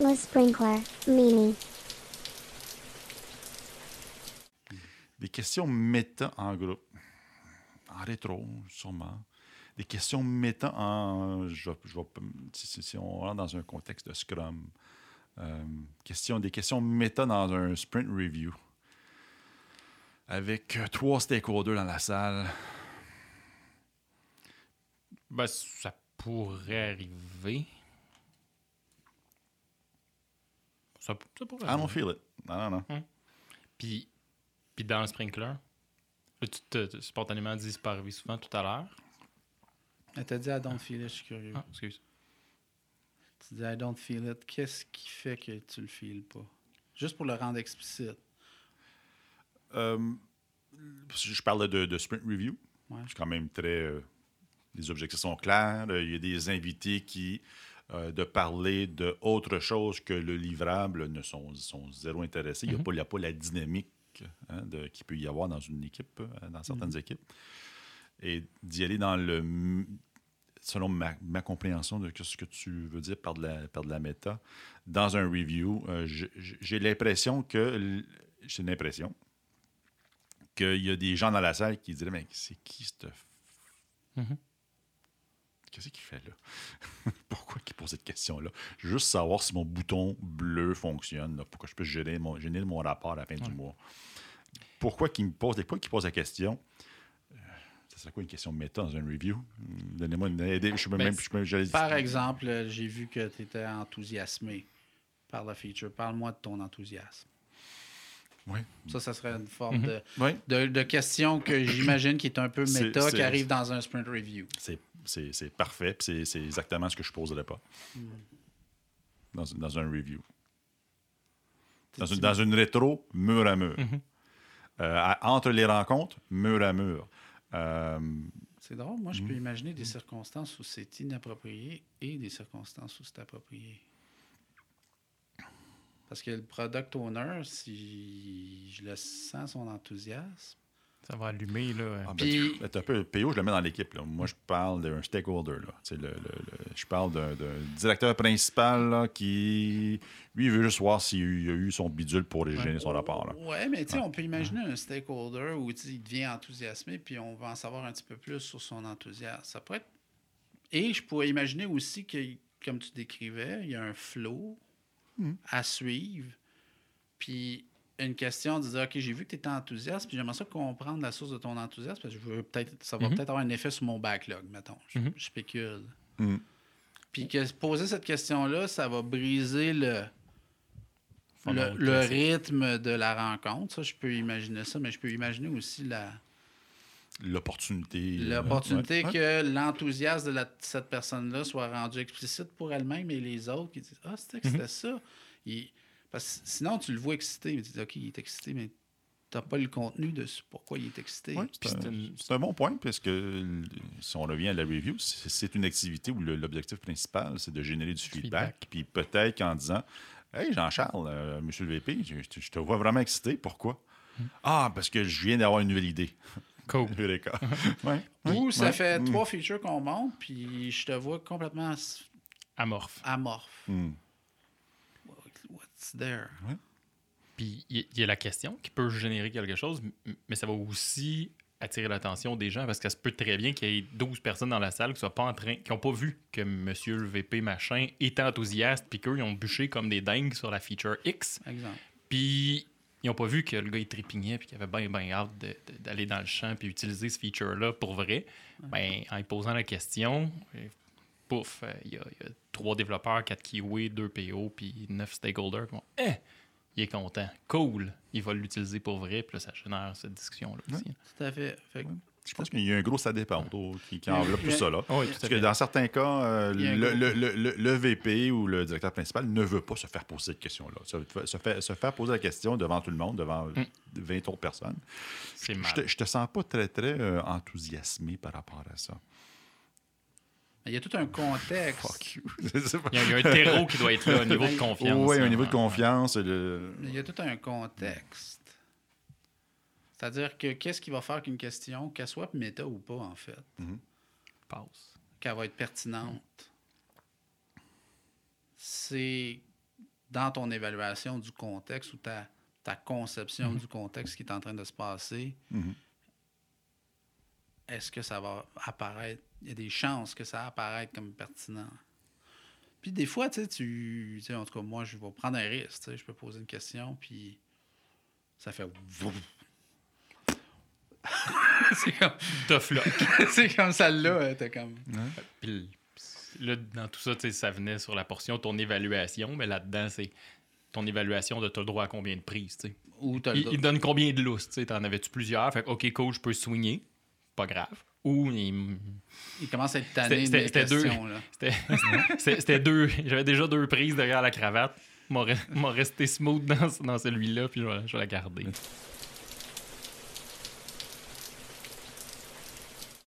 Le sprinkler, Mimi. Des questions méta en groupe. En rétro, sûrement. Des questions méta en. Je, je si, si on rentre dans un contexte de Scrum. Euh, question, des questions méta dans un sprint review. Avec euh, trois stakeholders dans la salle. Ben, ça pourrait arriver. Ça, ça pourrait I don't feel it. Non, non, non. Puis, puis dans le sprinkler, tu te, te- spontanément dit c'est pas arrivé souvent tout à l'heure. Elle t'a dit I don't feel it, je suis curieux. Ah, excuse. Tu dis I don't feel it. Qu'est-ce qui fait que tu le feels pas? Juste pour le rendre explicite. Euh, je parle de, de sprint review. Ouais. C'est quand même très. euh, les objectifs sont clairs. Il y a des invités qui, euh, de parler de autre chose que le livrable, ne sont, sont zéro intéressés. Il n'y a, y a pas la dynamique hein, qu'il peut y avoir dans une équipe, euh, dans certaines équipes. Et d'y aller dans le. Selon ma, ma compréhension de ce que tu veux dire par de la, par de la méta, dans un review, euh, j'ai l'impression que. J'ai l'impression qu'il y a des gens dans la salle qui diraient Mais c'est qui ce. Mhm. Qu'est-ce qu'il fait là? Pourquoi cette question-là Juste savoir si mon bouton bleu fonctionne, là, pour que je puisse gérer mon, générer mon rapport à la fin du mois. Pourquoi qu'il me pose, pourquoi qu'il pose la question Euh, Ça serait quoi une question méta dans un review? Donnez-moi une idée. Je peux Ben, même. je peux- j'allais- Par exemple, euh, j'ai vu que tu étais enthousiasmé par la feature. Parle-moi de ton enthousiasme. Ouais. Ça, ça serait une forme de, Ouais. de, de question que j'imagine qui est un peu méta, qui arrive dans un sprint review. C'est, c'est, parfait. C'est, exactement ce que je ne poserais pas dans, une- dans un review. Dans une, dans une rétro, mur à mur. Euh, à- entre les rencontres, mur à mur. Euh, C'est drôle. Moi, je peux imaginer des circonstances où c'est inapproprié et des circonstances où c'est approprié. Parce que le product owner, si je le sens son enthousiasme, Ça va allumer, là. ah, ben, Puis- tu- attends un peu, PO, je le mets dans l'équipe. là. Moi, je parle d'un stakeholder. Là. Tu sais, le- le- le- je parle d'un, d'un directeur principal là, qui, lui, il veut juste voir s'il y a eu son bidule pour générer son rapport. Là. Ouais, mais tu sais, on peut imaginer un stakeholder où il devient enthousiasmé, puis on va en savoir un petit peu plus sur son enthousiasme. Ça pourrait être. Et je pourrais imaginer aussi que, comme tu décrivais, il y a un flow à suivre. Puis une question de dire OK, j'ai vu que tu étais enthousiaste, puis j'aimerais ça comprendre la source de ton enthousiasme, parce que je veux peut-être ça va Mhm. peut-être avoir un effet sur mon backlog, mettons. Je, Mhm. je spécule. Mhm. Puis que poser cette question-là, ça va briser le, le, rythme de la rencontre. Ça, je peux imaginer ça, mais je peux imaginer aussi la, L'opportunité. l'opportunité Ouais, ouais. que l'enthousiasme de la- cette personne-là soit rendu explicite pour elle-même et les autres qui disent Ah, c'était Mhm. c'était ça? Il- Parce que sinon, tu le vois excité, mais tu dis OK, il est excité, mais tu n'as pas le contenu de ce- pourquoi il est excité. Ouais, c'est, un, une- c'est un bon point, parce que euh, si on revient à la review, c'est, une activité où l'objectif principal, c'est de générer du feedback. feedback. Puis peut-être qu'en disant Hey Jean-Charles, euh, monsieur le VP, je, te vois vraiment excité. Pourquoi? Ah, parce que je viens d'avoir une nouvelle idée. Cool. Ouais, Ou ouais, ça ouais. fait Mm. trois features qu'on monte, puis je te vois complètement Amorphe. amorphe. Mm. What's there? Puis il y, a la question qui peut générer quelque chose, mais ça va aussi attirer l'attention des gens parce que ça se peut très bien qu'il y ait 12 personnes dans la salle qui soient pas en train, qui n'ont pas vu que Monsieur le VP machin était enthousiaste, puis qu'eux, ils ont bûché comme des dingues sur la feature X, puis ils n'ont pas vu que le gars il trépignait, puis qu'il avait bien, bien hâte d'aller dans le champ puis utiliser ce feature-là pour vrai. Ben, en lui posant la question, pouf, euh, il y, a il y a trois développeurs, quatre kiwis, deux PO, puis neuf stakeholders qui vont Eh! Il est content. Cool. Il va l'utiliser pour vrai. Puis là, ça génère cette discussion-là aussi. Tout à fait. Fait que- Je pense qu'il y a un gros ça dépend autour qui, qui enveloppe tout ça. Là. Oui, tout à Parce que dans certains cas, euh, le, gros- le- le- le- le VP ou le directeur principal ne veut pas se faire poser cette question-là. Se, se faire, se faire poser la question devant tout le monde, devant Mm. 20 autres personnes. C'est Je mal. te, je te sens pas très, très euh, enthousiasmé par rapport à ça. Il y a tout un contexte. Fuck you. Il y, a, il y a un terreau qui doit être là au niveau de confiance. Oui, un niveau de confiance. le- Il y a tout un contexte. C'est-à-dire que qu'est-ce qui va faire qu'une question, qu'elle soit méta ou pas, en fait, Passe. qu'elle va être pertinente, c'est dans ton évaluation du contexte ou ta, ta conception du contexte qui est en train de se passer, Mhm. Est-ce que ça va apparaître? Il y a des chances que ça apparaisse comme pertinent. Puis des fois, tu sais, tu. sais, en tout cas, moi, je vais prendre un risque. tu sais, Je peux poser une question, puis ça fait. c'est comme. Tough c'est comme celle-là, t'es comme. Puis là, dans tout ça, tu sais, ça venait sur la portion ton évaluation, mais là-dedans, c'est ton évaluation de t'as le droit à combien de prises, tu sais. Ou t'as le Il, il donne combien de lousses, tu sais. T'en avais-tu plusieurs? Fait que, OK, coach, je peux swinger. Pas grave. Ou il, Il commence à être tanné de C'était- deux. C'était deux. J'avais déjà deux prises derrière la cravate. M'a resté smooth dans, dans celui-là, puis je vais, je vais la garder.